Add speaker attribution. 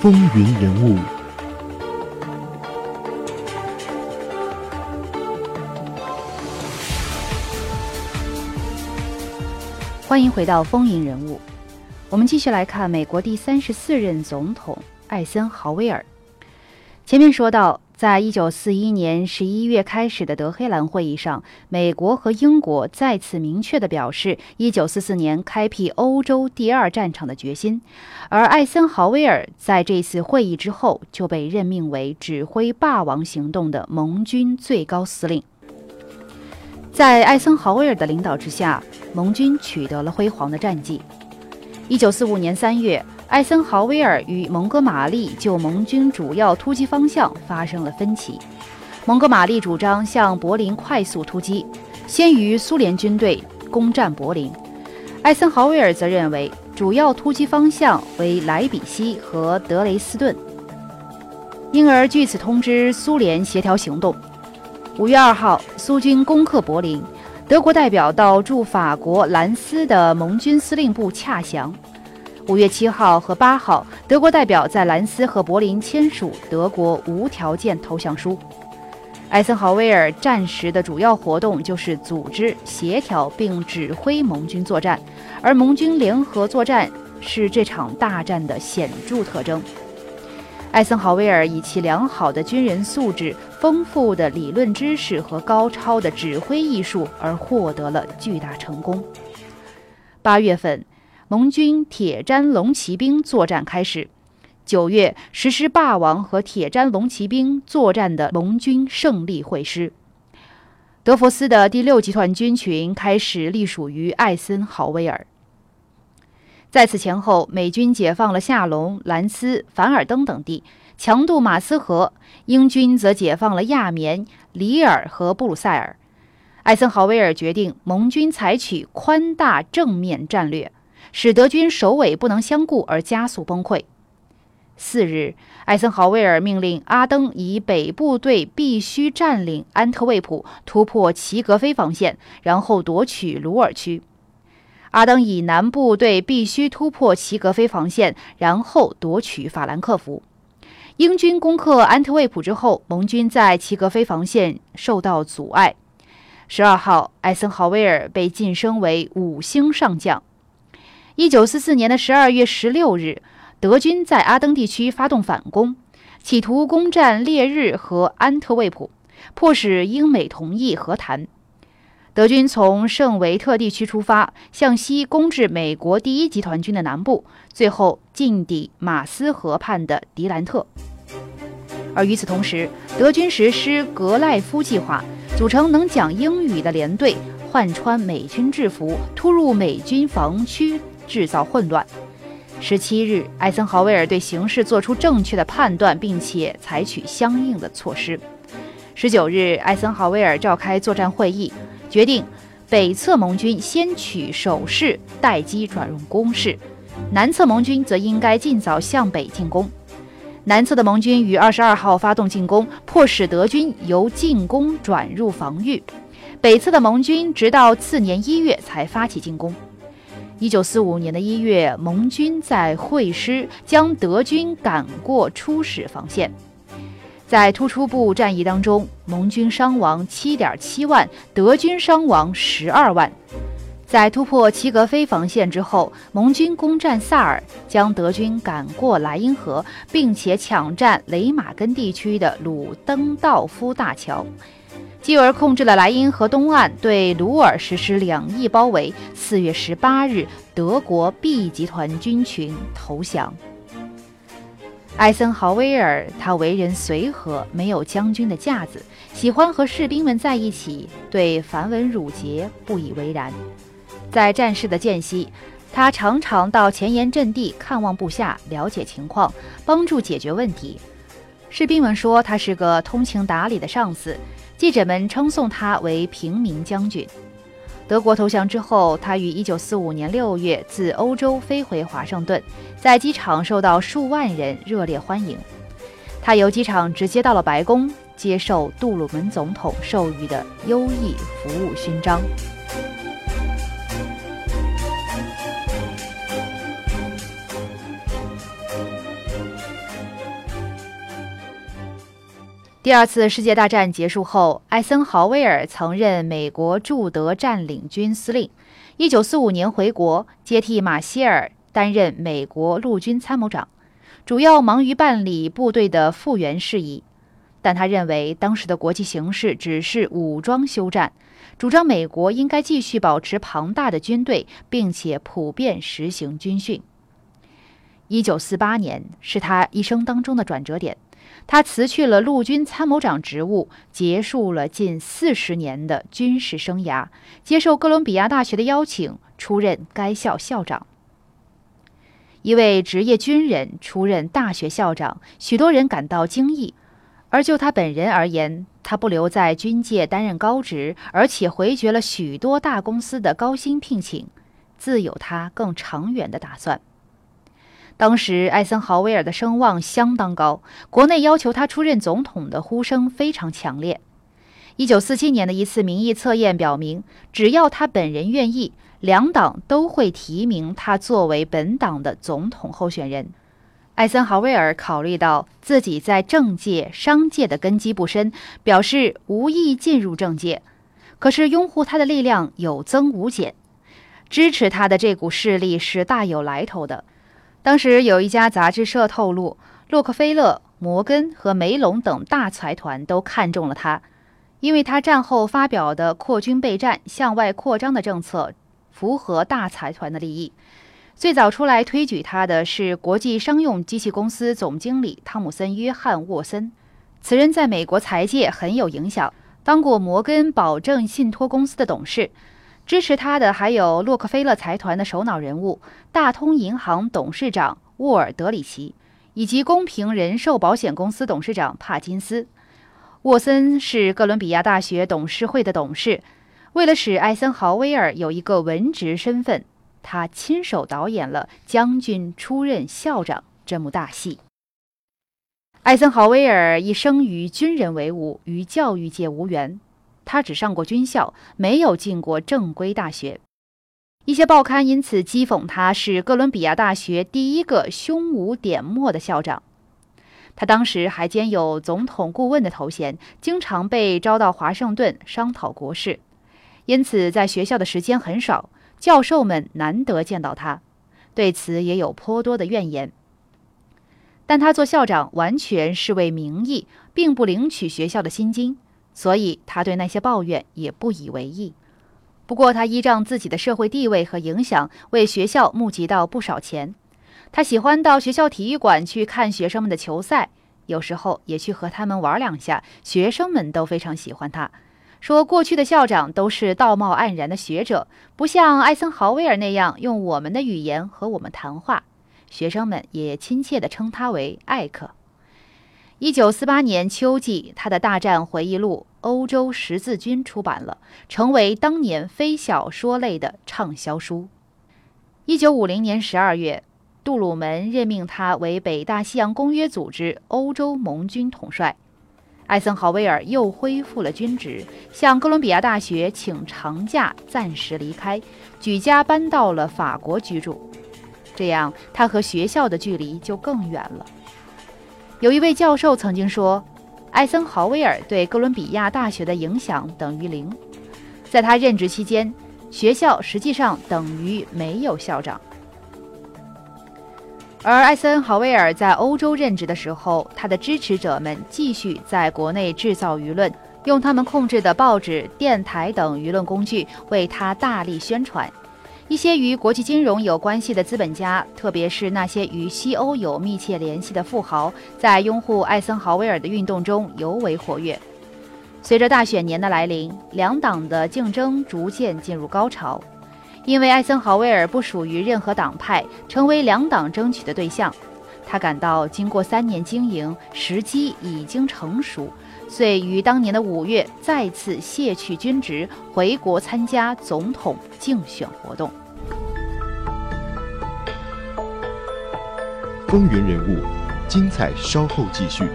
Speaker 1: 风云人物。
Speaker 2: 欢迎回到《风云人物》，我们继续来看美国第三十四任总统艾森豪威尔。前面说到，在一九四一年十一月开始的德黑兰会议上，美国和英国再次明确地表示一九四四年开辟欧洲第二战场的决心，而艾森豪威尔在这次会议之后就被任命为指挥霸王行动的盟军最高司令。在艾森豪威尔的领导之下，盟军取得了辉煌的战绩。一九四五年三月，艾森豪威尔与蒙哥马利就盟军主要突击方向发生了分歧。蒙哥马利主张向柏林快速突击，先于苏联军队攻占柏林；艾森豪威尔则认为主要突击方向为莱比锡和德累斯顿，因而据此通知苏联协调行动。五月二号，苏军攻克柏林，德国代表到驻法国兰斯的盟军司令部洽降。五月七号和八号，德国代表在兰斯和柏林签署德国无条件投降书。艾森豪威尔战时的主要活动就是组织、协调并指挥盟军作战，而盟军联合作战是这场大战的显著特征。艾森豪威尔以其良好的军人素质、丰富的理论知识和高超的指挥艺术而获得了巨大成功。八月份，盟军铁毡龙骑兵作战开始；九月，实施霸王和铁毡龙骑兵作战的盟军胜利会师。德弗斯的第六集团军群开始隶属于艾森豪威尔。在此前后，美军解放了夏隆、兰斯、凡尔登等地，强渡马斯河；英军则解放了亚眠、里尔和布鲁塞尔。艾森豪威尔决定，盟军采取宽大正面战略，使德军首尾不能相顾而加速崩溃。四日，艾森豪威尔命令阿登以北部队必须占领安特卫普，突破齐格菲防线，然后夺取鲁尔区。阿登以南部队必须突破齐格菲防线，然后夺取法兰克福。英军攻克安特卫普之后，盟军在齐格菲防线受到阻碍。十二号，艾森豪威尔被晋升为五星上将。一九四四年的十二月十六日，德军在阿登地区发动反攻，企图攻占烈日和安特卫普，迫使英美同意和谈。德军从圣维特地区出发，向西攻至美国第一集团军的南部，最后进抵马斯河畔的迪兰特。而与此同时，德军实施格赖夫计划，组成能讲英语的连队，换穿美军制服，突入美军防区，制造混乱。十七日，艾森豪威尔对形势做出正确的判断，并且采取相应的措施。十九日，艾森豪威尔召开作战会议。决定，北侧盟军先取守势，待机转入攻势；南侧盟军则应该尽早向北进攻。南侧的盟军于二十二号发动进攻，迫使德军由进攻转入防御；北侧的盟军直到次年一月才发起进攻。一九四五年的一月，盟军在会师，将德军赶过初始防线。在突出部战役当中，盟军伤亡七点七万，德军伤亡十二万。在突破齐格菲防线之后，盟军攻占萨尔，将德军赶过莱茵河，并且抢占雷马根地区的鲁登道夫大桥，继而控制了莱茵河东岸，对鲁尔实施两翼包围。四月十八日，德国 B 集团军群投降。艾森豪威尔，他为人随和，没有将军的架子，喜欢和士兵们在一起，对繁文缛节不以为然。在战事的间隙，他常常到前沿阵地看望部下，了解情况，帮助解决问题。士兵们说他是个通情达理的上司，记者们称颂他为平民将军。德国投降之后，他于1945年6月自欧洲飞回华盛顿，在机场受到数万人热烈欢迎。他由机场直接到了白宫，接受杜鲁门总统授予的优异服务勋章。第二次世界大战结束后，艾森豪威尔曾任美国驻德占领军司令。一九四五年回国，接替马歇尔担任美国陆军参谋长，主要忙于办理部队的复员事宜。但他认为当时的国际形势只是武装休战，主张美国应该继续保持庞大的军队，并且普遍实行军训。一九四八年是他一生当中的转折点。他辞去了陆军参谋长职务，结束了近四十年的军事生涯，接受哥伦比亚大学的邀请，出任该校校长。一位职业军人出任大学校长，许多人感到惊异。而就他本人而言，他不留在军界担任高职，而且回绝了许多大公司的高薪聘请，自有他更长远的打算。当时，艾森豪威尔的声望相当高，国内要求他出任总统的呼声非常强烈。一九四七年的一次民意测验表明，只要他本人愿意，两党都会提名他作为本党的总统候选人。艾森豪威尔考虑到自己在政界、商界的根基不深，表示无意进入政界。可是，拥护他的力量有增无减，支持他的这股势力是大有来头的。当时有一家杂志社透露，洛克菲勒、摩根和梅隆等大财团都看中了他，因为他战后发表的扩军备战、向外扩张的政策符合大财团的利益。最早出来推举他的是国际商用机器公司总经理汤姆森·约翰·沃森，此人在美国财界很有影响，当过摩根保证信托公司的董事。支持他的还有洛克菲勒财团的首脑人物、大通银行董事长沃尔德里奇，以及公平人寿保险公司董事长帕金斯。沃森是哥伦比亚大学董事会的董事。为了使艾森豪威尔有一个文职身份，他亲手导演了将军出任校长这幕大戏。艾森豪威尔一生与军人为伍，与教育界无缘。他只上过军校，没有进过正规大学。一些报刊因此讥讽他是哥伦比亚大学第一个胸无点墨的校长。他当时还兼有总统顾问的头衔，经常被招到华盛顿商讨国事，因此在学校的时间很少，教授们难得见到他，对此也有颇多的怨言。但他做校长完全是为名义，并不领取学校的薪金。所以他对那些抱怨也不以为意。不过他依仗自己的社会地位和影响，为学校募集到不少钱。他喜欢到学校体育馆去看学生们的球赛，有时候也去和他们玩两下。学生们都非常喜欢他，说过去的校长都是道貌岸然的学者，不像艾森豪威尔那样用我们的语言和我们谈话。学生们也亲切地称他为艾克。一九四八年秋季，他的大战回忆录《欧洲十字军》出版了，成为当年非小说类的畅销书。一九五零年十二月，杜鲁门任命他为北大西洋公约组织欧洲盟军统帅。艾森豪威尔又恢复了军职，向哥伦比亚大学请长假，暂时离开，举家搬到了法国居住。这样，他和学校的距离就更远了。有一位教授曾经说，艾森豪威尔对哥伦比亚大学的影响等于零。在他任职期间，学校实际上等于没有校长。而艾森豪威尔在欧洲任职的时候，他的支持者们继续在国内制造舆论，用他们控制的报纸、电台等舆论工具为他大力宣传。一些与国际金融有关系的资本家，特别是那些与西欧有密切联系的富豪，在拥护艾森豪威尔的运动中尤为活跃。随着大选年的来临，两党的竞争逐渐进入高潮。因为艾森豪威尔不属于任何党派，成为两党争取的对象，他感到经过三年经营，时机已经成熟。遂于当年的五月再次卸去军职，回国参加总统竞选活动。
Speaker 1: 风云人物，精彩稍后继续。